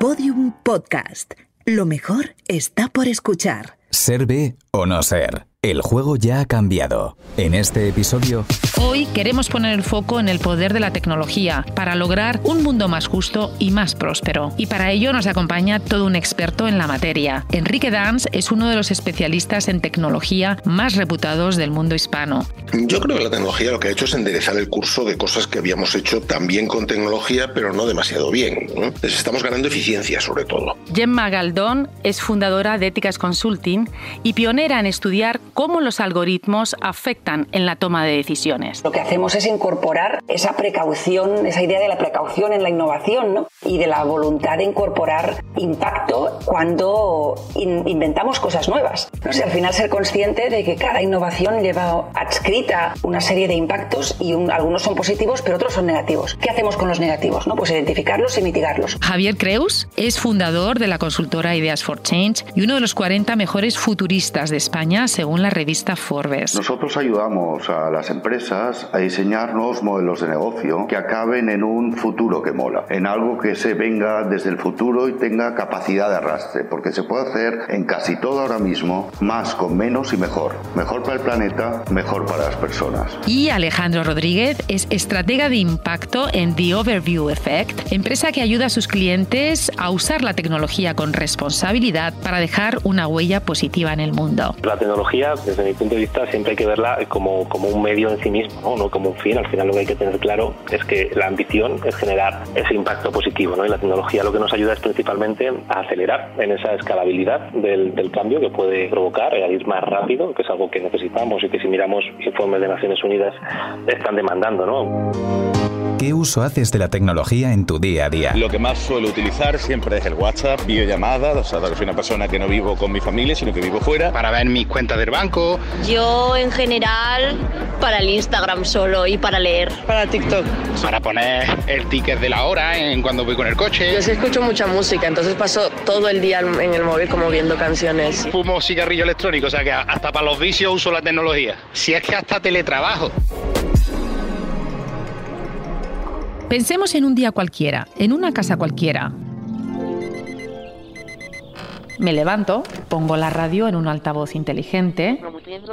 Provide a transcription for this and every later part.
Podium Podcast. Lo mejor está por escuchar. Ser o no ser. El juego ya ha cambiado. En este episodio... Hoy queremos poner el foco en el poder de la tecnología para lograr un mundo más justo y más próspero. Y para ello nos acompaña todo un experto en la materia. Enrique Dans es uno de los especialistas en tecnología más reputados del mundo hispano. Yo creo que la tecnología lo que ha hecho es enderezar el curso de cosas que habíamos hecho también con tecnología, pero no demasiado bien. Entonces estamos ganando eficiencia sobre todo. Gemma Galdón es fundadora de Éticas Consulting y pionera en estudiar cómo los algoritmos afectan en la toma de decisiones. Lo que hacemos es incorporar esa precaución, esa idea de la precaución en la innovación ¿no? y de la voluntad de incorporar impacto cuando inventamos cosas nuevas. ¿no? al final ser consciente de que cada innovación lleva adscrita una serie de impactos y algunos son positivos pero otros son negativos. ¿Qué hacemos con los negativos? ¿no? Pues identificarlos y mitigarlos. Javier Creus es fundador de la consultora Ideas for Change y uno de los 40 mejores futuristas de España según la revista Forbes. Nosotros ayudamos a las empresas a diseñar nuevos modelos de negocio que acaben en un futuro que mola, en algo que se venga desde el futuro y tenga capacidad de arrastre, porque se puede hacer en casi todo ahora mismo, más con menos y mejor. Mejor para el planeta, mejor para las personas. Y Alejandro Rodríguez es estratega de impacto en The Overview Effect, empresa que ayuda a sus clientes a usar la tecnología con responsabilidad para dejar una huella positiva en el mundo. La tecnología desde mi punto de vista, siempre hay que verla como, como un medio en sí mismo, ¿no? como un fin. Al final lo que hay que tener claro es que la ambición es generar ese impacto positivo. ¿no? Y la tecnología lo que nos ayuda es principalmente a acelerar en esa escalabilidad del, del cambio que puede provocar, a ir más rápido, que es algo que necesitamos y que si miramos informes de Naciones Unidas están demandando. ¿no? ¿Qué uso haces de la tecnología en tu día a día? Lo que más suelo utilizar siempre es el WhatsApp, videollamada, o sea, soy una persona que no vivo con mi familia, sino que vivo fuera. Para ver mis cuentas del banco. Yo en general para el Instagram solo y para leer. Para TikTok. Para poner el ticket de la hora en cuando voy con el coche. Yo sí escucho mucha música, entonces paso todo el día en el móvil como viendo canciones. Fumo cigarrillo electrónico, o sea que hasta para los vicios uso la tecnología. Si es que hasta teletrabajo. Pensemos en un día cualquiera, en una casa cualquiera. Me levanto, pongo la radio en un altavoz inteligente.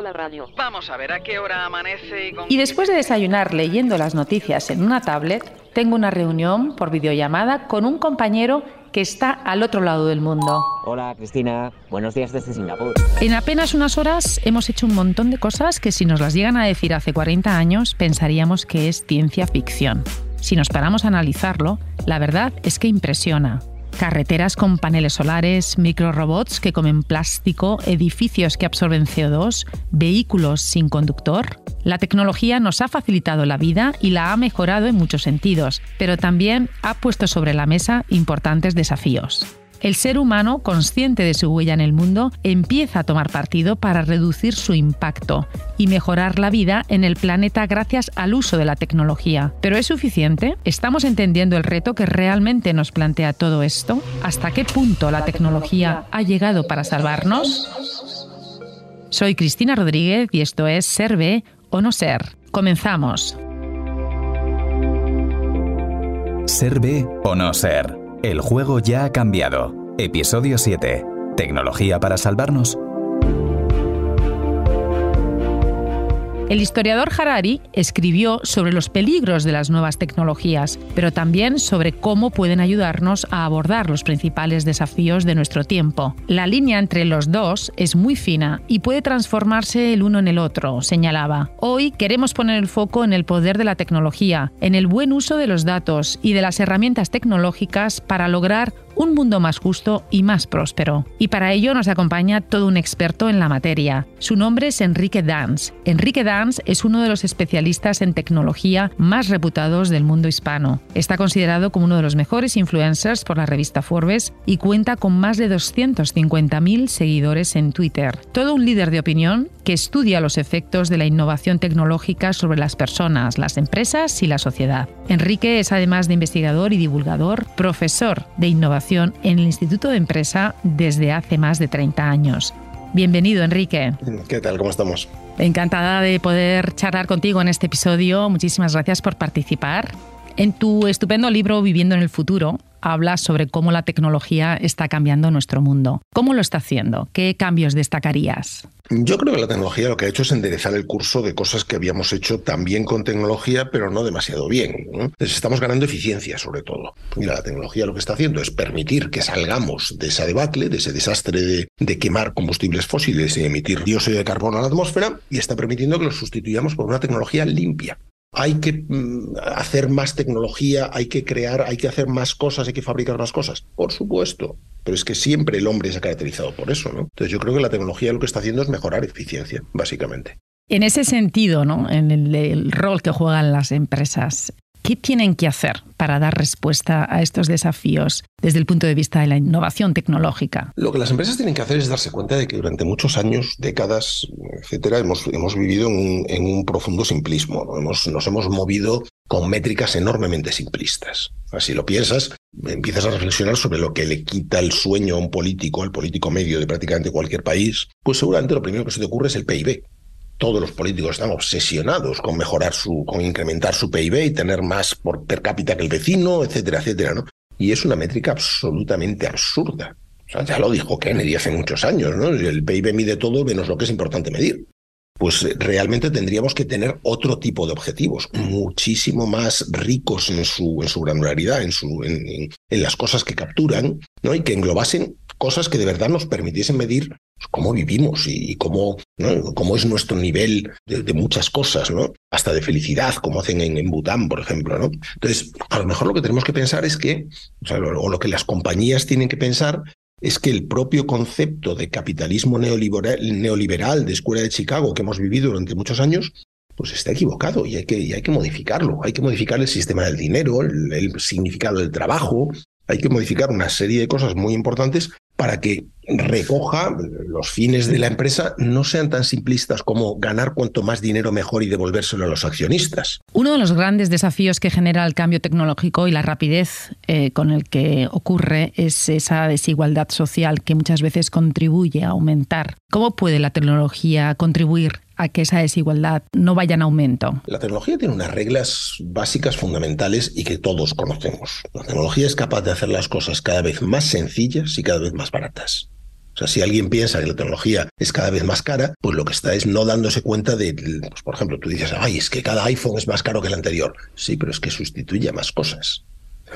La radio. Vamos a ver a qué hora amanece. Y, con... y después de desayunar leyendo las noticias en una tablet, tengo una reunión por videollamada con un compañero que está al otro lado del mundo. Hola Cristina, buenos días desde Singapur. En apenas unas horas hemos hecho un montón de cosas que si nos las llegan a decir hace 40 años pensaríamos que es ciencia ficción. Si nos paramos a analizarlo, la verdad es que impresiona. Carreteras con paneles solares, microrobots que comen plástico, edificios que absorben CO2, vehículos sin conductor. La tecnología nos ha facilitado la vida y la ha mejorado en muchos sentidos, pero también ha puesto sobre la mesa importantes desafíos el ser humano, consciente de su huella en el mundo, empieza a tomar partido para reducir su impacto y mejorar la vida en el planeta gracias al uso de la tecnología. ¿Pero es suficiente? ¿Estamos entendiendo el reto que realmente nos plantea todo esto? ¿Hasta qué punto la tecnología ha llegado para salvarnos? Soy Cristina Rodríguez y esto es Ser B o No Ser. Comenzamos. Ser B o No Ser el juego ya ha cambiado. Episodio 7. ¿Tecnología para salvarnos? El historiador Harari escribió sobre los peligros de las nuevas tecnologías, pero también sobre cómo pueden ayudarnos a abordar los principales desafíos de nuestro tiempo. La línea entre los dos es muy fina y puede transformarse el uno en el otro, señalaba. Hoy queremos poner el foco en el poder de la tecnología, en el buen uso de los datos y de las herramientas tecnológicas para lograr un mundo más justo y más próspero. Y para ello nos acompaña todo un experto en la materia. Su nombre es Enrique Dans. Enrique Dans es uno de los especialistas en tecnología más reputados del mundo hispano. Está considerado como uno de los mejores influencers por la revista Forbes y cuenta con más de 250.000 seguidores en Twitter. Todo un líder de opinión que estudia los efectos de la innovación tecnológica sobre las personas, las empresas y la sociedad. Enrique es además de investigador y divulgador, profesor de innovación en el Instituto de Empresa desde hace más de 30 años. Bienvenido, Enrique. ¿Qué tal? ¿Cómo estamos? Encantada de poder charlar contigo en este episodio. Muchísimas gracias por participar. En tu estupendo libro Viviendo en el Futuro, habla sobre cómo la tecnología está cambiando nuestro mundo. ¿Cómo lo está haciendo? ¿Qué cambios destacarías? Yo creo que la tecnología lo que ha hecho es enderezar el curso de cosas que habíamos hecho también con tecnología, pero no demasiado bien. Estamos ganando eficiencia sobre todo. Mira, la tecnología lo que está haciendo es permitir que salgamos de esa debacle, de ese desastre de, de quemar combustibles fósiles y emitir dióxido de carbono a la atmósfera, y está permitiendo que los sustituyamos por una tecnología limpia hay que mm, hacer más tecnología, hay que crear, hay que hacer más cosas, hay que fabricar más cosas. Por supuesto. Pero es que siempre el hombre se ha caracterizado por eso, ¿no? Entonces yo creo que la tecnología lo que está haciendo es mejorar eficiencia, básicamente. En ese sentido, ¿no? En el rol que juegan las empresas, ¿Qué tienen que hacer para dar respuesta a estos desafíos desde el punto de vista de la innovación tecnológica? Lo que las empresas tienen que hacer es darse cuenta de que durante muchos años, décadas, etcétera, hemos, hemos vivido en un, profundo simplismo. Nos hemos movido con métricas enormemente simplistas. Así lo piensas, empiezas a reflexionar sobre lo que le quita el sueño a un político, al político medio de prácticamente cualquier país, pues seguramente lo primero que se te ocurre es el PIB todos los políticos están obsesionados con mejorar su, con incrementar su PIB y tener más por per cápita que el vecino, etcétera, etcétera, ¿no? Y es una métrica absolutamente absurda. O sea, ya lo dijo Kennedy hace muchos años, ¿no? El PIB mide todo menos lo que es importante medir. Pues eh, realmente tendríamos que tener otro tipo de objetivos, muchísimo más ricos en su, en su granularidad, en, su, en, en las cosas que capturan, ¿no? Y que englobasen cosas que de verdad nos permitiesen medir cómo vivimos y, cómo, cómo es nuestro nivel de, muchas cosas, ¿no? Hasta de felicidad, como hacen en, Bután, por ejemplo, ¿no? Entonces, a lo mejor lo que tenemos que pensar es que, o, lo, que las compañías tienen que pensar es que el propio concepto de capitalismo neoliberal, neoliberal de Escuela de Chicago que hemos vivido durante muchos años, pues está equivocado y hay que, y hay que modificarlo. Hay que modificar el sistema del dinero, el significado del trabajo, hay que modificar una serie de cosas muy importantes para que recoja los fines de la empresa no sean tan simplistas como ganar cuanto más dinero mejor y devolvérselo a los accionistas. Uno de los grandes desafíos que genera el cambio tecnológico y la rapidez eh, con el que ocurre es esa desigualdad social que muchas veces contribuye a aumentar. ¿Cómo puede la tecnología contribuir a que esa desigualdad no vaya en aumento? La tecnología tiene unas reglas básicas fundamentales y que todos conocemos. La tecnología es capaz de hacer las cosas cada vez más sencillas y cada vez más baratas. O sea, si alguien piensa que la tecnología es cada vez más cara, pues lo que está es no dándose cuenta de, pues por ejemplo, tú dices, ay, es que cada iPhone es más caro que el anterior. Sí, pero es que sustituye más cosas.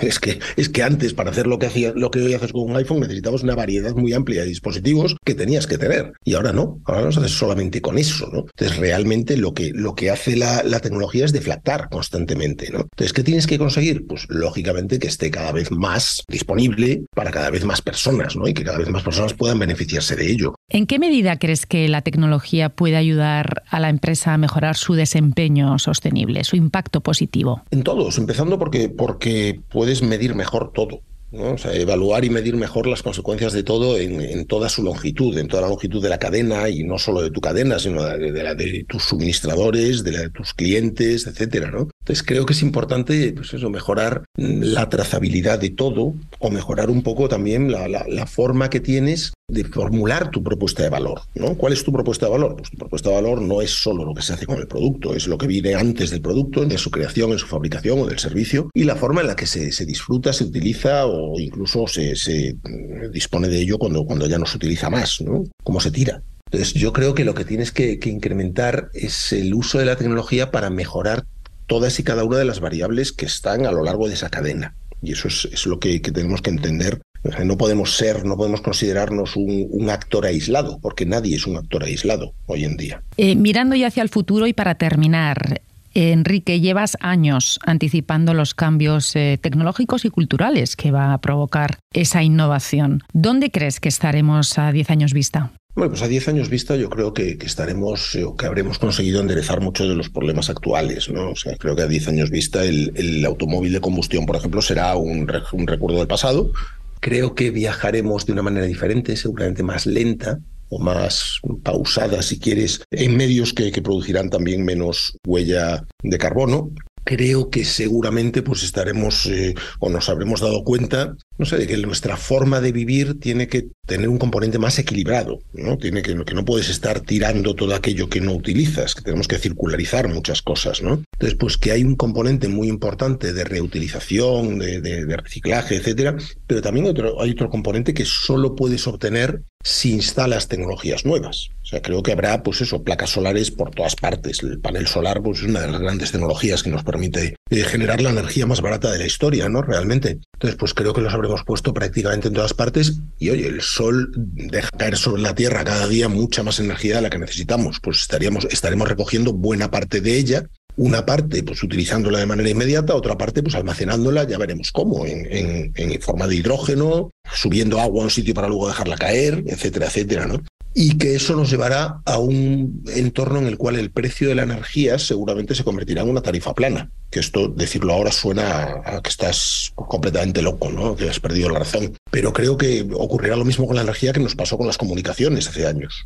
Es que, es que antes, para hacer lo que, hacía, lo que hoy haces con un iPhone, necesitabas una variedad muy amplia de dispositivos que tenías que tener. Y ahora no, ahora no se hace solamente con eso, ¿no? Entonces, realmente lo que, lo que hace la, la tecnología es deflactar constantemente, ¿no? Entonces, ¿qué tienes que conseguir? Pues, lógicamente, que esté cada vez más disponible para cada vez más personas, ¿no? Y que cada vez más personas puedan beneficiarse de ello. ¿En qué medida crees que la tecnología puede ayudar a la empresa a mejorar su desempeño sostenible, su impacto positivo? En todos, empezando porque, porque puedes medir mejor todo. O sea, evaluar y medir mejor las consecuencias de todo en, toda su longitud, en toda la longitud de la cadena y no solo de tu cadena, sino de, la de tus suministradores, de, la de tus clientes, etcétera, ¿no? Entonces creo que es importante, pues eso, mejorar la trazabilidad de todo o mejorar un poco también la, la forma que tienes de formular tu propuesta de valor. ¿no? ¿Cuál es tu propuesta de valor? Pues tu propuesta de valor no es solo lo que se hace con el producto, es lo que viene antes del producto, en su creación, en su fabricación o del servicio, y la forma en la que se, se disfruta, se utiliza o incluso se, se, mm, dispone de ello cuando, cuando ya no se utiliza más, ¿no? Cómo se tira. Entonces yo creo que lo que tienes que, que incrementar es el uso de la tecnología para mejorar todas y cada una de las variables que están a lo largo de esa cadena. Y eso es, es lo que, que, tenemos que entender no podemos ser, no podemos considerarnos un, actor aislado, porque nadie es un actor aislado hoy en día. Eh, mirando ya hacia el futuro y para terminar, Enrique, llevas años anticipando los cambios eh, tecnológicos y culturales que va a provocar esa innovación. ¿Dónde crees que estaremos a 10 años vista? Bueno, pues a 10 años vista yo creo que, estaremos eh, o que habremos conseguido enderezar muchos de los problemas actuales, ¿no? O sea, creo que a 10 años vista el, automóvil de combustión, por ejemplo, será un, un recuerdo del pasado, Creo que viajaremos de una manera diferente, seguramente más lenta o más pausada, si quieres, en medios que, producirán también menos huella de carbono. Creo que seguramente pues estaremos eh, o nos habremos dado cuenta no sé, de que nuestra forma de vivir tiene que tener un componente más equilibrado, ¿no? Tiene que, que no puedes estar tirando todo aquello que no utilizas, que tenemos que circularizar muchas cosas, ¿no? Entonces, pues que hay un componente muy importante de reutilización, de, reciclaje, etcétera, pero también otro, hay otro componente que solo puedes obtener si instalas tecnologías nuevas. O sea, creo que habrá, pues eso, placas solares por todas partes. El panel solar, pues es una de las grandes tecnologías que nos permite eh, generar la energía más barata de la historia, ¿no? Realmente. Entonces, pues creo que los habremos puesto prácticamente en todas partes. Y oye, el sol deja caer sobre la Tierra cada día mucha más energía de la que necesitamos. Pues estaríamos, estaremos recogiendo buena parte de ella una parte pues utilizándola de manera inmediata, otra parte pues almacenándola, ya veremos cómo, en, en, forma de hidrógeno, subiendo agua a un sitio para luego dejarla caer, etcétera, etcétera, ¿no? Y que eso nos llevará a un entorno en el cual el precio de la energía seguramente se convertirá en una tarifa plana. Que esto, decirlo ahora, suena a que estás completamente loco, ¿no? Que has perdido la razón. Pero creo que ocurrirá lo mismo con la energía que nos pasó con las comunicaciones hace años.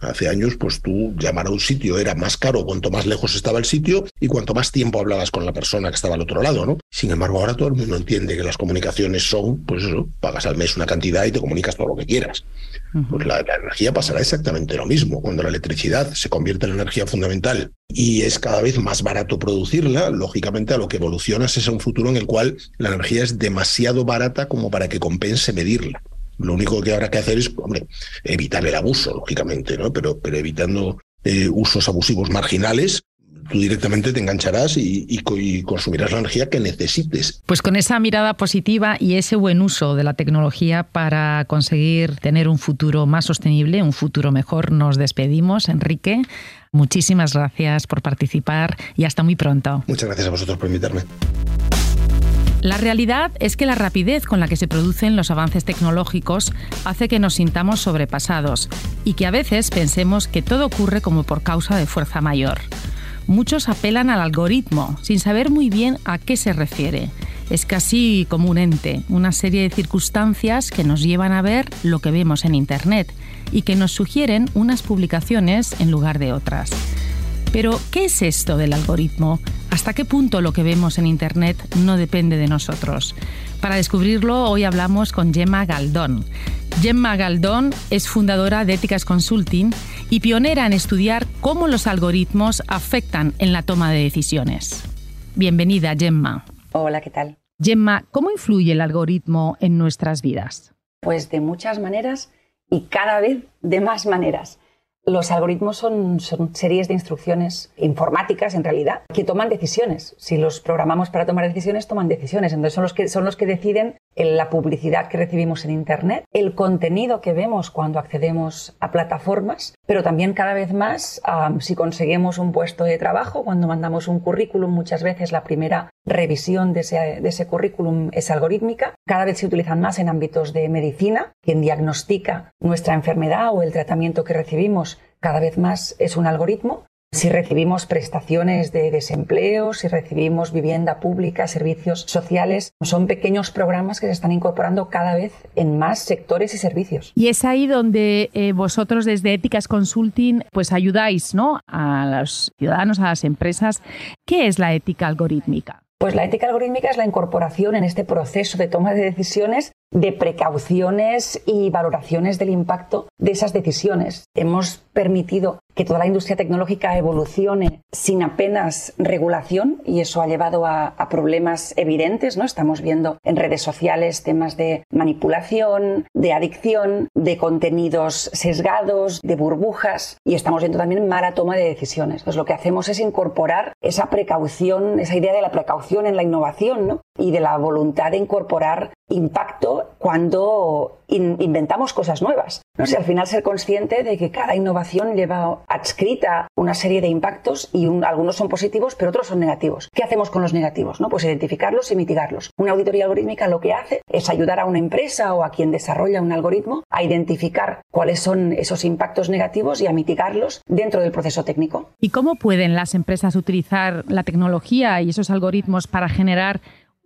Hace años, pues tú llamar a un sitio era más caro cuanto más lejos estaba el sitio y cuanto más tiempo hablabas con la persona que estaba al otro lado, ¿no? Sin embargo, ahora todo el mundo entiende que las comunicaciones son, pues eso, pagas al mes una cantidad y te comunicas todo lo que quieras. Pues la, la, energía pasará exactamente lo mismo. Cuando la electricidad se convierte en energía fundamental y es cada vez más barato producirla, lógicamente a lo que evolucionas es a un futuro en el cual la energía es demasiado barata como para que compense medirla. Lo único que habrá que hacer es, hombre, evitar el abuso, lógicamente, ¿no? Pero, pero evitando eh, usos abusivos marginales, tú directamente te engancharás y, y, consumirás la energía que necesites. Pues con esa mirada positiva y ese buen uso de la tecnología para conseguir tener un futuro más sostenible, un futuro mejor, nos despedimos. Enrique, muchísimas gracias por participar y hasta muy pronto. Muchas gracias a vosotros por invitarme. La realidad es que la rapidez con la que se producen los avances tecnológicos hace que nos sintamos sobrepasados y que a veces pensemos que todo ocurre como por causa de fuerza mayor. Muchos apelan al algoritmo sin saber muy bien a qué se refiere. Es casi como un ente, una serie de circunstancias que nos llevan a ver lo que vemos en Internet y que nos sugieren unas publicaciones en lugar de otras. Pero, ¿qué es esto del algoritmo? ¿Hasta qué punto lo que vemos en Internet no depende de nosotros? Para descubrirlo, hoy hablamos con Gemma Galdón. Gemma Galdón es fundadora de Éticas Consulting y pionera en estudiar cómo los algoritmos afectan en la toma de decisiones. Bienvenida, Gemma. Hola, ¿qué tal? Gemma, ¿cómo influye el algoritmo en nuestras vidas? Pues de muchas maneras y cada vez de más maneras. Los algoritmos son, series de instrucciones informáticas, en realidad, que toman decisiones. Si los programamos para tomar decisiones, toman decisiones. Entonces son los que, son los que deciden la publicidad que recibimos en Internet, el contenido que vemos cuando accedemos a plataformas, pero también cada vez más si conseguimos un puesto de trabajo, cuando mandamos un currículum, muchas veces la primera revisión de ese, de ese currículum es algorítmica. Cada vez se utilizan más en ámbitos de medicina. Quien diagnostica nuestra enfermedad o el tratamiento que recibimos cada vez más es un algoritmo si recibimos prestaciones de desempleo, si recibimos vivienda pública, servicios sociales, son pequeños programas que se están incorporando cada vez en más sectores y servicios. Y es ahí donde eh, vosotros desde Éticas Consulting pues ayudáis ¿no? a los ciudadanos, a las empresas. ¿Qué es la ética algorítmica? Pues la ética algorítmica es la incorporación en este proceso de toma de decisiones de precauciones y valoraciones del impacto de esas decisiones. Hemos permitido que toda la industria tecnológica evolucione sin apenas regulación y eso ha llevado a, problemas evidentes, ¿no? Estamos viendo en redes sociales temas de manipulación, de adicción, de contenidos sesgados, de burbujas y estamos viendo también mala toma de decisiones. Entonces lo que hacemos es incorporar esa precaución, esa idea de la precaución en la innovación, ¿no? y de la voluntad de incorporar impacto cuando inventamos cosas nuevas. ¿no? Si al final ser consciente de que cada innovación lleva adscrita una serie de impactos y algunos son positivos, pero otros son negativos. ¿Qué hacemos con los negativos? Pues identificarlos y mitigarlos. Una auditoría algorítmica lo que hace es ayudar a una empresa o a quien desarrolla un algoritmo a identificar cuáles son esos impactos negativos y a mitigarlos dentro del proceso técnico. ¿Y cómo pueden las empresas utilizar la tecnología y esos algoritmos para generar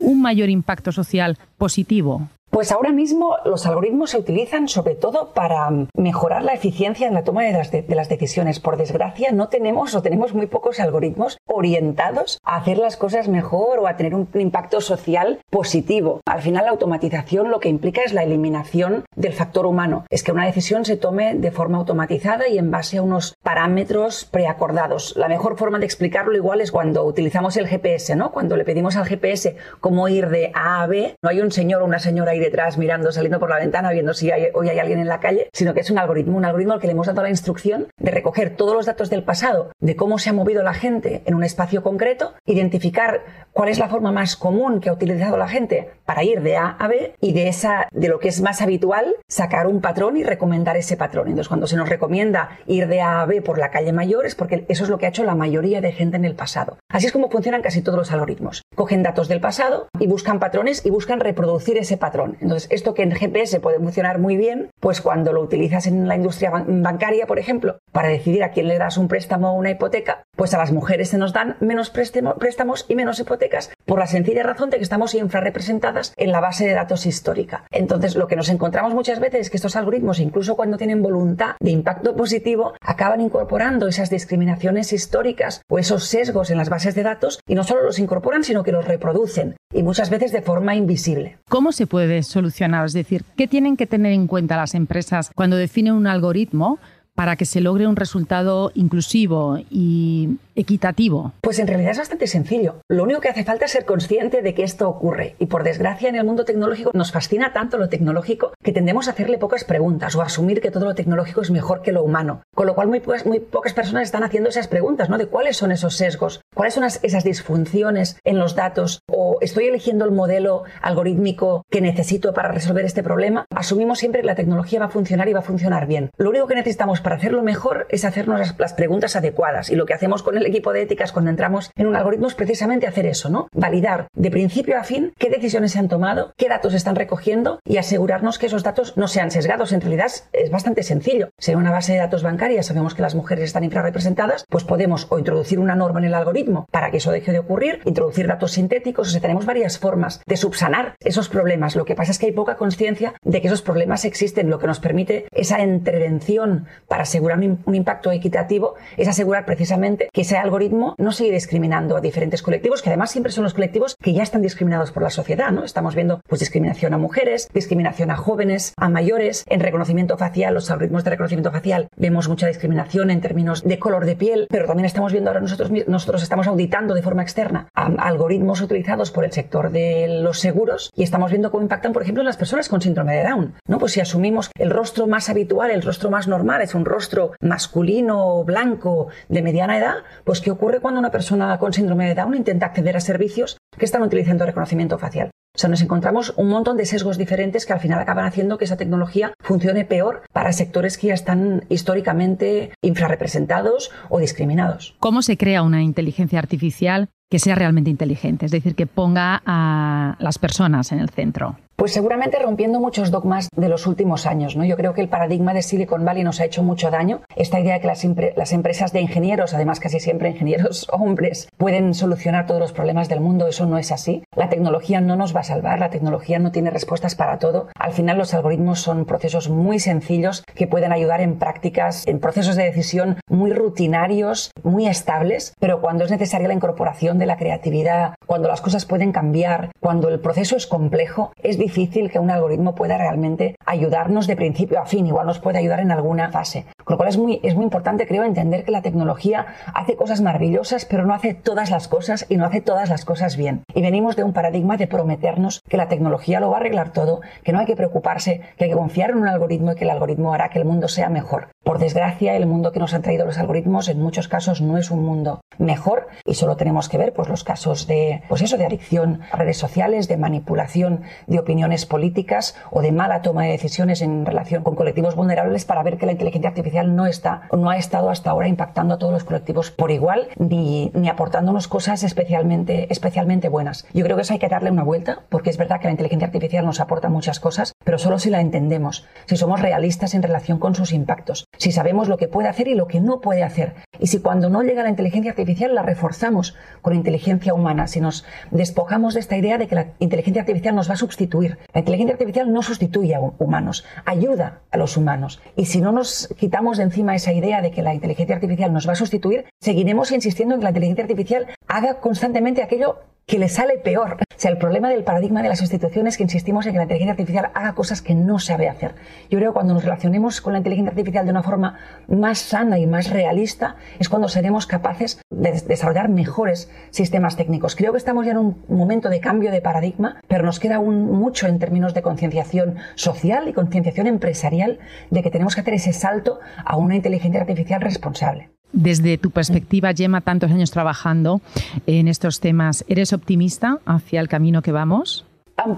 un mayor impacto social positivo? Pues ahora mismo los algoritmos se utilizan sobre todo para mejorar la eficiencia en la toma de las, de las decisiones. Por desgracia, no tenemos o tenemos muy pocos algoritmos orientados a hacer las cosas mejor o a tener un impacto social positivo. Al final, la automatización lo que implica es la eliminación del factor humano. Es que una decisión se tome de forma automatizada y en base a unos parámetros preacordados. La mejor forma de explicarlo igual es cuando utilizamos el GPS, ¿no? Cuando le pedimos al GPS cómo ir de A a B, no hay un señor o una señora ahí detrás mirando, saliendo por la ventana, viendo si hoy hay alguien en la calle, sino que es un algoritmo, un algoritmo al que le hemos dado la instrucción de recoger todos los datos del pasado, de cómo se ha movido la gente en un espacio concreto, identificar cuál es la forma más común que ha utilizado la gente para ir de A a B y de esa de lo que es más habitual sacar un patrón y recomendar ese patrón. Entonces, cuando se nos recomienda ir de A a B por la calle mayor es porque eso es lo que ha hecho la mayoría de gente en el pasado. Así es como funcionan casi todos los algoritmos. Cogen datos del pasado y buscan patrones y buscan reproducir ese patrón. Entonces, esto que en GPS puede funcionar muy bien, pues cuando lo utilizas en la industria bancaria, por ejemplo, para decidir a quién le das un préstamo o una hipoteca, pues a las mujeres se nos dan menos préstamos y menos hipotecas por la sencilla razón de que estamos infrarrepresentadas en la base de datos histórica. Entonces, lo que nos encontramos muchas veces es que estos algoritmos, incluso cuando tienen voluntad de impacto positivo, acaban incorporando esas discriminaciones históricas o esos sesgos en las bases de datos y no solo los incorporan, sino que los reproducen y muchas veces de forma invisible. ¿Cómo se puede solucionar? Es decir, ¿qué tienen que tener en cuenta las empresas cuando definen un algoritmo para que se logre un resultado inclusivo y equitativo? Pues en realidad es bastante sencillo. Lo único que hace falta es ser consciente de que esto ocurre. Y por desgracia en el mundo tecnológico nos fascina tanto lo tecnológico que tendemos a hacerle pocas preguntas o a asumir que todo lo tecnológico es mejor que lo humano. Con lo cual muy pocas, muy pocas personas están haciendo esas preguntas, ¿no? De cuáles son esos sesgos, cuáles son esas disfunciones en los datos o estoy eligiendo el modelo algorítmico que necesito para resolver este problema. Asumimos siempre que la tecnología va a funcionar y va a funcionar bien. Lo único que necesitamos para hacerlo mejor es hacernos las, preguntas adecuadas. Y lo que hacemos con el equipo de éticas cuando entramos en un algoritmo es precisamente hacer eso, ¿no? Validar de principio a fin qué decisiones se han tomado, qué datos están recogiendo y asegurarnos que esos datos no sean sesgados. En realidad es bastante sencillo. Si una base de datos bancaria sabemos que las mujeres están infrarrepresentadas, pues podemos o introducir una norma en el algoritmo para que eso deje de ocurrir, introducir datos sintéticos, o sea, tenemos varias formas de subsanar esos problemas. Lo que pasa es que hay poca conciencia de que esos problemas existen. Lo que nos permite esa intervención para asegurar un, impacto equitativo es asegurar precisamente que ese algoritmo no sigue discriminando a diferentes colectivos, que además siempre son los colectivos que ya están discriminados por la sociedad, ¿no? Estamos viendo pues discriminación a mujeres, discriminación a jóvenes, a mayores, en reconocimiento facial, los algoritmos de reconocimiento facial, vemos mucha discriminación en términos de color de piel, pero también estamos viendo ahora nosotros nosotros estamos auditando de forma externa a algoritmos utilizados por el sector de los seguros y estamos viendo cómo impactan, por ejemplo, en las personas con síndrome de Down, ¿no? Pues si asumimos el rostro más habitual, el rostro más normal es un rostro masculino, blanco, de mediana edad, pues ¿qué ocurre cuando una persona con síndrome de Down intenta acceder a servicios que están utilizando reconocimiento facial? O sea, nos encontramos un montón de sesgos diferentes que al final acaban haciendo que esa tecnología funcione peor para sectores que ya están históricamente infrarrepresentados o discriminados. ¿Cómo se crea una inteligencia artificial que sea realmente inteligente? Es decir, que ponga a las personas en el centro. Pues seguramente rompiendo muchos dogmas de los últimos años. ¿no? Yo creo que el paradigma de Silicon Valley nos ha hecho mucho daño. Esta idea de que las, empresas de ingenieros, además casi siempre ingenieros hombres, pueden solucionar todos los problemas del mundo, eso no es así. La tecnología no nos va a salvar, la tecnología no tiene respuestas para todo. Al final los algoritmos son procesos muy sencillos que pueden ayudar en prácticas, en procesos de decisión muy rutinarios, muy estables, pero cuando es necesaria la incorporación de la creatividad, cuando las cosas pueden cambiar, cuando el proceso es complejo, es difícil que un algoritmo pueda realmente ayudarnos de principio a fin, igual nos puede ayudar en alguna fase. Con lo cual es muy, es muy importante, creo, entender que la tecnología hace cosas maravillosas, pero no hace todas las cosas y no hace todas las cosas bien. Y venimos de un paradigma de prometernos que la tecnología lo va a arreglar todo, que no hay que preocuparse, que hay que confiar en un algoritmo y que el algoritmo hará que el mundo sea mejor. Por desgracia, el mundo que nos han traído los algoritmos en muchos casos no es un mundo mejor y solo tenemos que ver pues, los casos de, pues eso, de adicción a redes sociales, de manipulación de opiniones políticas o de mala toma de decisiones en relación con colectivos vulnerables para ver que la inteligencia artificial no está no ha estado hasta ahora impactando a todos los colectivos por igual ni, ni aportándonos cosas especialmente, especialmente buenas. Yo creo que eso hay que darle una vuelta porque es verdad que la inteligencia artificial nos aporta muchas cosas, pero solo si la entendemos, si somos realistas en relación con sus impactos, si sabemos lo que puede hacer y lo que no puede hacer, y si cuando no llega la inteligencia artificial la reforzamos con inteligencia humana, si nos despojamos de esta idea de que la inteligencia artificial nos va a sustituir. La inteligencia artificial no sustituye a humanos, ayuda a los humanos. Y si no nos quitamos de encima esa idea de que la inteligencia artificial nos va a sustituir, seguiremos insistiendo en que la inteligencia artificial haga constantemente aquello que le sale peor. O sea, el problema del paradigma de las instituciones es que insistimos en que la inteligencia artificial haga cosas que no sabe hacer. Yo creo que cuando nos relacionemos con la inteligencia artificial de una forma más sana y más realista es cuando seremos capaces de desarrollar mejores sistemas técnicos. Creo que estamos ya en un momento de cambio de paradigma, pero nos queda aún mucho en términos de concienciación social y concienciación empresarial de que tenemos que hacer ese salto a una inteligencia artificial responsable. Desde tu perspectiva, Gemma, tantos años trabajando en estos temas, ¿eres optimista hacia el camino que vamos?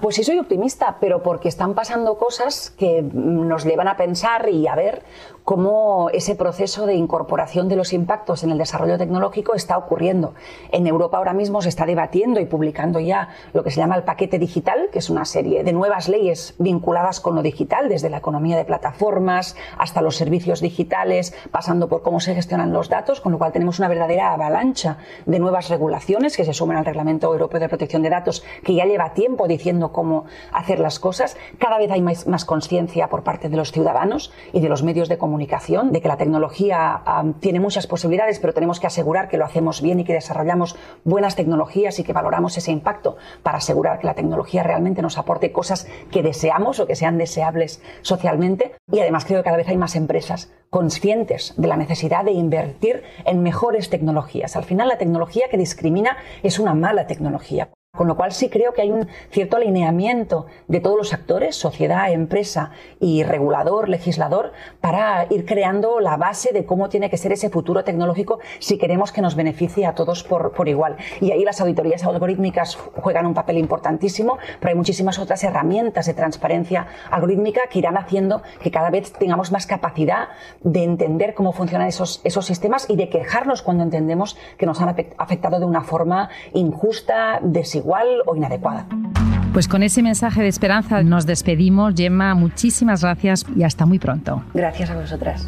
Pues sí soy optimista, pero porque están pasando cosas que nos llevan a pensar y a ver cómo ese proceso de incorporación de los impactos en el desarrollo tecnológico está ocurriendo. En Europa ahora mismo se está debatiendo y publicando ya lo que se llama el paquete digital, que es una serie de nuevas leyes vinculadas con lo digital, desde la economía de plataformas hasta los servicios digitales, pasando por cómo se gestionan los datos, con lo cual tenemos una verdadera avalancha de nuevas regulaciones que se suman al Reglamento Europeo de Protección de Datos, que ya lleva tiempo diciendo cómo hacer las cosas. Cada vez hay más, más conciencia por parte de los ciudadanos y de los medios de comunicación comunicación, de que la tecnología tiene muchas posibilidades, pero tenemos que asegurar que lo hacemos bien y que desarrollamos buenas tecnologías y que valoramos ese impacto para asegurar que la tecnología realmente nos aporte cosas que deseamos o que sean deseables socialmente. Y además creo que cada vez hay más empresas conscientes de la necesidad de invertir en mejores tecnologías. Al final la tecnología que discrimina es una mala tecnología. Con lo cual sí creo que hay un cierto alineamiento de todos los actores, sociedad, empresa y regulador, legislador, para ir creando la base de cómo tiene que ser ese futuro tecnológico si queremos que nos beneficie a todos por, por igual. Y ahí las auditorías algorítmicas juegan un papel importantísimo, pero hay muchísimas otras herramientas de transparencia algorítmica que irán haciendo que cada vez tengamos más capacidad de entender cómo funcionan esos, esos sistemas y de quejarnos cuando entendemos que nos han afectado de una forma injusta, desigual o inadecuada. Pues con ese mensaje de esperanza nos despedimos. Gemma, muchísimas gracias y hasta muy pronto. Gracias a vosotras.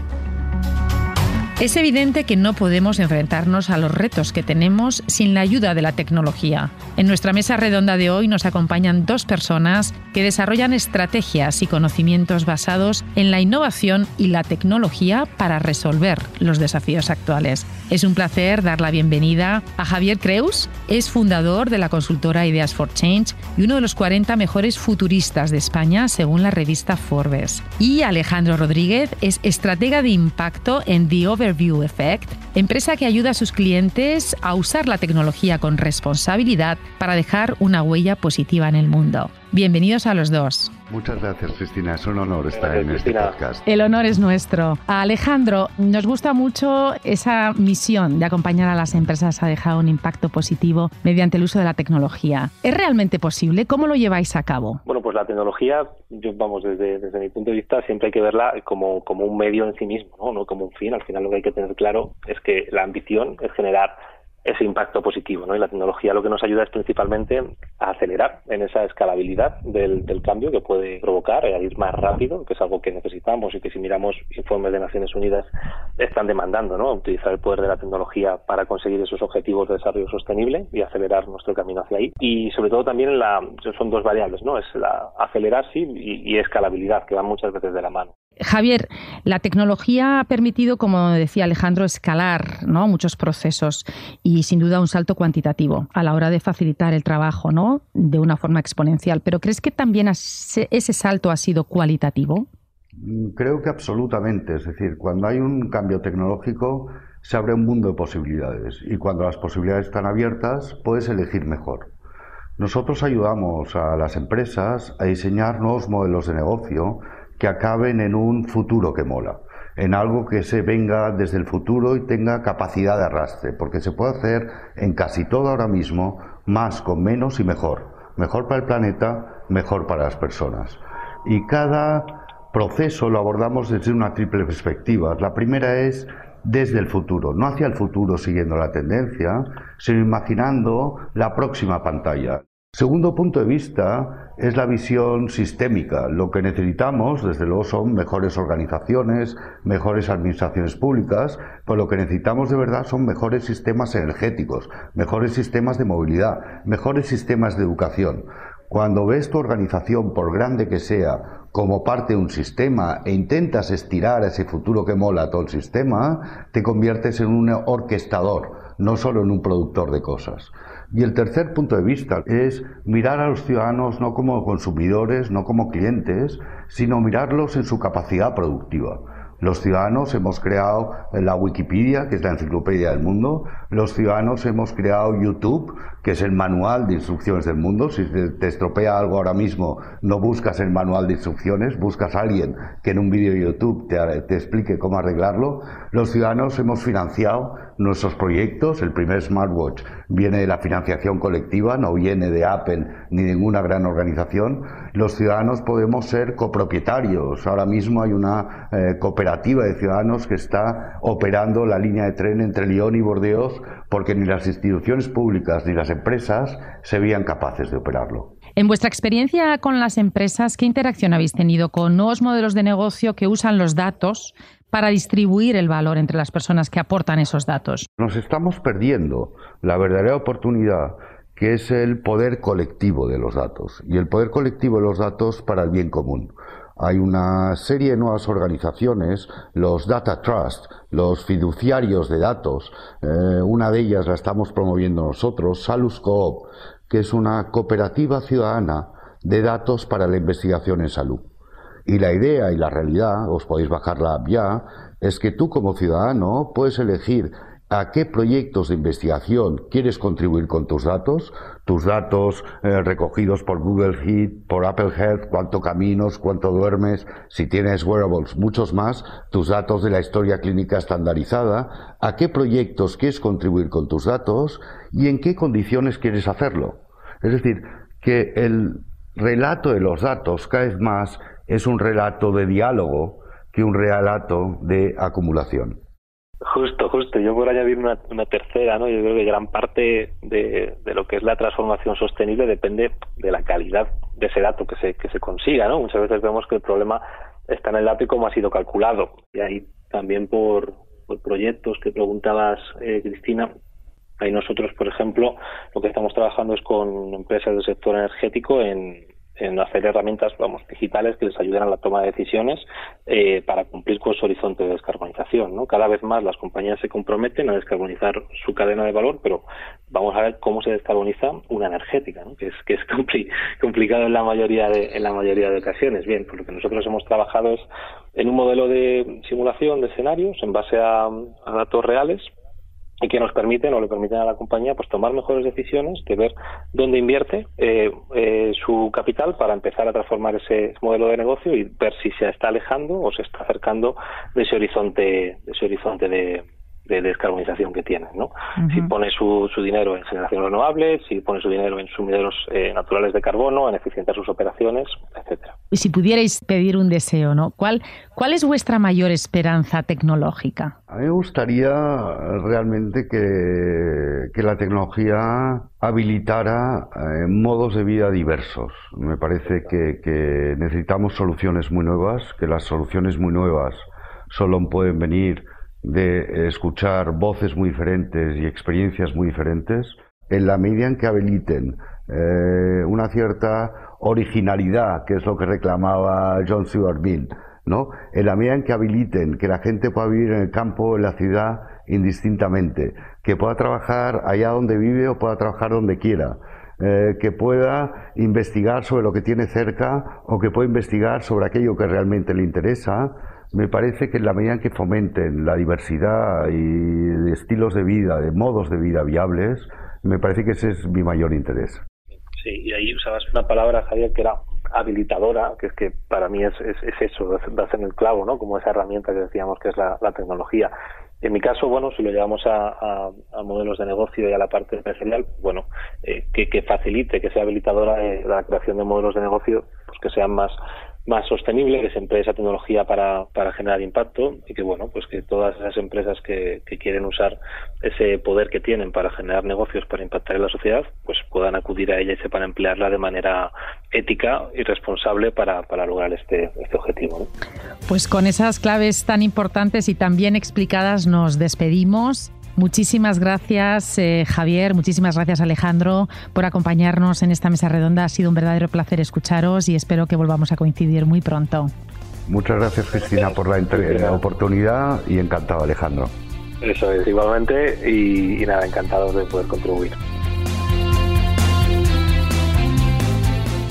Es evidente que no podemos enfrentarnos a los retos que tenemos sin la ayuda de la tecnología. En nuestra mesa redonda de hoy nos acompañan dos personas que desarrollan estrategias y conocimientos basados en la innovación y la tecnología para resolver los desafíos actuales. Es un placer dar la bienvenida a Javier Creus, es fundador de la consultora Ideas for Change y uno de los 40 mejores futuristas de España según la revista Forbes. Y Alejandro Rodríguez es estratega de impacto en The Over View Effect, empresa que ayuda a sus clientes a usar la tecnología con responsabilidad para dejar una huella positiva en el mundo. Bienvenidos a los dos. Muchas gracias, Cristina. Es un honor estar en este podcast. El honor es nuestro. Alejandro, nos gusta mucho esa misión de acompañar a las empresas a dejar un impacto positivo mediante el uso de la tecnología. ¿Es realmente posible? ¿Cómo lo lleváis a cabo? Bueno, pues la tecnología, yo, vamos, desde, desde mi punto de vista, siempre hay que verla como, como un medio en sí mismo, ¿no? no como un fin. Al final lo que hay que tener claro es que la ambición es generar ese impacto positivo. ¿no? Y la tecnología lo que nos ayuda es principalmente a acelerar en esa escalabilidad del, cambio que puede provocar, a ir más rápido, que es algo que necesitamos y que si miramos informes de Naciones Unidas están demandando, ¿no? utilizar el poder de la tecnología para conseguir esos objetivos de desarrollo sostenible y acelerar nuestro camino hacia ahí. Y sobre todo también la, son dos variables, ¿no? es la acelerar sí y escalabilidad, que van muchas veces de la mano. Javier, la tecnología ha permitido, como decía Alejandro, escalar ¿no? muchos procesos y sin duda un salto cuantitativo a la hora de facilitar el trabajo ¿no? de una forma exponencial. Pero ¿crees que también ese salto ha sido cualitativo? Creo que absolutamente. Es decir, cuando hay un cambio tecnológico se abre un mundo de posibilidades y cuando las posibilidades están abiertas puedes elegir mejor. Nosotros ayudamos a las empresas a diseñar nuevos modelos de negocio que acaben en un futuro que mola, en algo que se venga desde el futuro y tenga capacidad de arrastre, porque se puede hacer en casi todo ahora mismo, más con menos y mejor. Mejor para el planeta, mejor para las personas. Y cada proceso lo abordamos desde una triple perspectiva. La primera es desde el futuro, no hacia el futuro siguiendo la tendencia, sino imaginando la próxima pantalla. Segundo punto de vista es la visión sistémica. Lo que necesitamos, desde luego, son mejores organizaciones, mejores administraciones públicas, pero lo que necesitamos de verdad son mejores sistemas energéticos, mejores sistemas de movilidad, mejores sistemas de educación. Cuando ves tu organización, por grande que sea, como parte de un sistema e intentas estirar ese futuro que mola todo el sistema, te conviertes en un orquestador, no solo en un productor de cosas. Y el tercer punto de vista es mirar a los ciudadanos no como consumidores, no como clientes, sino mirarlos en su capacidad productiva. Los ciudadanos hemos creado la Wikipedia, que es la enciclopedia del mundo. Los ciudadanos hemos creado YouTube, que es el manual de instrucciones del mundo. Si te estropea algo ahora mismo, no buscas el manual de instrucciones, buscas a alguien que en un vídeo de YouTube te, te explique cómo arreglarlo. Los ciudadanos hemos financiado nuestros proyectos. El primer smartwatch viene de la financiación colectiva, no viene de Apple ni ninguna gran organización. Los ciudadanos podemos ser copropietarios. Ahora mismo hay una eh, cooperativa de ciudadanos que está operando la línea de tren entre Lyon y Bordeaux porque ni las instituciones públicas ni las empresas se veían capaces de operarlo. En vuestra experiencia con las empresas, ¿qué interacción habéis tenido con nuevos modelos de negocio que usan los datos para distribuir el valor entre las personas que aportan esos datos? Nos estamos perdiendo la verdadera oportunidad que es el poder colectivo de los datos y el poder colectivo de los datos para el bien común. Hay una serie de nuevas organizaciones, los Data Trust, los fiduciarios de datos, eh, una de ellas la estamos promoviendo nosotros, Salus Coop, que es una cooperativa ciudadana de datos para la investigación en salud. Y la idea y la realidad, os podéis bajar la app ya, es que tú como ciudadano puedes elegir a qué proyectos de investigación quieres contribuir con tus datos, tus datos eh, recogidos por Google Heat, por Apple Health, cuánto caminos, cuánto duermes, si tienes wearables, muchos más, tus datos de la historia clínica estandarizada, a qué proyectos quieres contribuir con tus datos y en qué condiciones quieres hacerlo. Es decir, que el relato de los datos cada vez más es un relato de diálogo que un relato de acumulación. Justo, justo. Yo por añadir una, tercera, ¿no? Yo creo que gran parte de, lo que es la transformación sostenible depende de la calidad de ese dato que se, que se consiga, ¿no? Muchas veces vemos que el problema está en el dato y cómo ha sido calculado. Y ahí también por, por proyectos que preguntabas, eh, Cristina, ahí nosotros, por ejemplo, lo que estamos trabajando es con empresas del sector energético en, en hacer herramientas vamos digitales que les ayuden a la toma de decisiones eh, para cumplir con su horizonte de descarbonización ¿no? cada vez más las compañías se comprometen a descarbonizar su cadena de valor pero vamos a ver cómo se descarboniza una energética que es que es complicado en la mayoría de en la mayoría de ocasiones bien por lo que nosotros hemos trabajado es en un modelo de simulación de escenarios en base a datos reales y que nos permiten o le permiten a la compañía pues tomar mejores decisiones de ver dónde invierte eh, eh, su capital para empezar a transformar ese modelo de negocio y ver si se está alejando o se está acercando de ese horizonte de ese horizonte de, de descarbonización que tienen. ¿no? Si pone su, su, dinero en generación renovable, si pone su dinero en sumideros eh, naturales de carbono, en eficientar sus operaciones, etcétera. Y si pudierais pedir un deseo, ¿no? ¿Cuál, ¿Cuál es vuestra mayor esperanza tecnológica? A mí me gustaría realmente que, que la tecnología habilitara eh, modos de vida diversos. Me parece que, que necesitamos soluciones muy nuevas, que las soluciones muy nuevas solo pueden venir de escuchar voces muy diferentes y experiencias muy diferentes, en la medida en que habiliten eh, una cierta originalidad, que es lo que reclamaba John Stuart Mill, ¿no? En la medida en que habiliten que la gente pueda vivir en el campo, en la ciudad, indistintamente, que pueda trabajar allá donde vive o pueda trabajar donde quiera, eh, que pueda investigar sobre lo que tiene cerca o que pueda investigar sobre aquello que realmente le interesa, me parece que en la medida en que fomenten la diversidad y de estilos de vida, de modos de vida viables, me parece que ese es mi mayor interés. Sí, y ahí usabas una palabra, Javier, que era habilitadora, que es que para mí es, es, es eso, el clavo, ¿no? Como esa herramienta que decíamos que es la, tecnología. En mi caso, bueno, si lo llevamos a, modelos de negocio y a la parte empresarial, bueno, eh, que, facilite, que sea habilitadora de la creación de modelos de negocio, pues que sean más más sostenible, que se emplee esa tecnología para, para generar impacto y que bueno, pues que todas esas empresas que, que quieren usar ese poder que tienen para generar negocios para impactar en la sociedad, pues puedan acudir a ella y sepan emplearla de manera ética y responsable para, para lograr este, este objetivo. Pues con esas claves tan importantes y tan bien explicadas nos despedimos. Muchísimas gracias, eh, Javier. Muchísimas gracias, Alejandro, por acompañarnos en esta mesa redonda. Ha sido un verdadero placer escucharos y espero que volvamos a coincidir muy pronto. Muchas gracias, Cristina, por la, oportunidad y encantado, Alejandro. Eso es, igualmente, y, y nada, encantado de poder contribuir.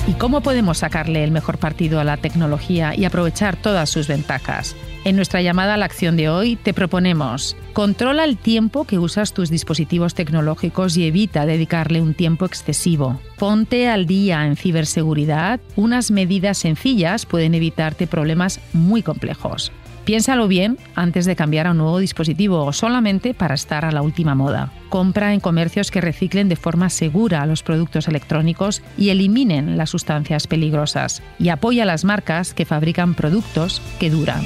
¿Y cómo podemos sacarle el mejor partido a la tecnología y aprovechar todas sus ventajas? En nuestra llamada a la acción de hoy te proponemos controla el tiempo que usas tus dispositivos tecnológicos y evita dedicarle un tiempo excesivo. Ponte al día en ciberseguridad. Unas medidas sencillas pueden evitarte problemas muy complejos. Piénsalo bien antes de cambiar a un nuevo dispositivo o solamente para estar a la última moda. Compra en comercios que reciclen de forma segura los productos electrónicos y eliminen las sustancias peligrosas. Y apoya a las marcas que fabrican productos que duran.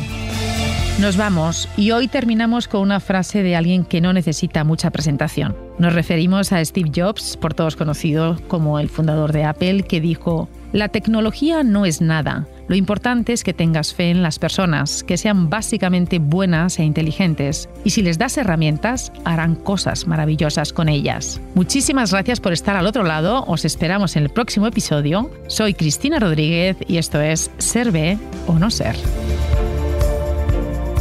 Nos vamos y hoy terminamos con una frase de alguien que no necesita mucha presentación. Nos referimos a Steve Jobs, por todos conocido como el fundador de Apple, que dijo, la tecnología no es nada. Lo importante es que tengas fe en las personas, que sean básicamente buenas e inteligentes, y si les das herramientas, harán cosas maravillosas con ellas. Muchísimas gracias por estar al otro lado, os esperamos en el próximo episodio. Soy Cristina Rodríguez y esto es Ser B o No Ser.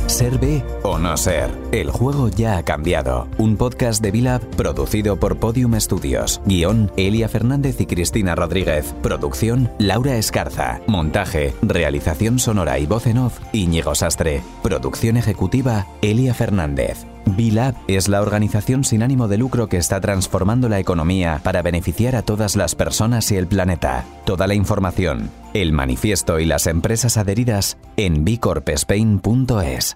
Ser B o no ser. El juego ya ha cambiado. Un podcast de Vilab producido por Podium Studios. Guión, Elia Fernández y Cristina Rodríguez. Producción, Laura Escarza. Montaje, realización sonora y voz en off, Íñigo Sastre. Producción ejecutiva, Elia Fernández. B-Lab es la organización sin ánimo de lucro que está transformando la economía para beneficiar a todas las personas y el planeta. Toda la información, el manifiesto y las empresas adheridas en bicorpspain.es.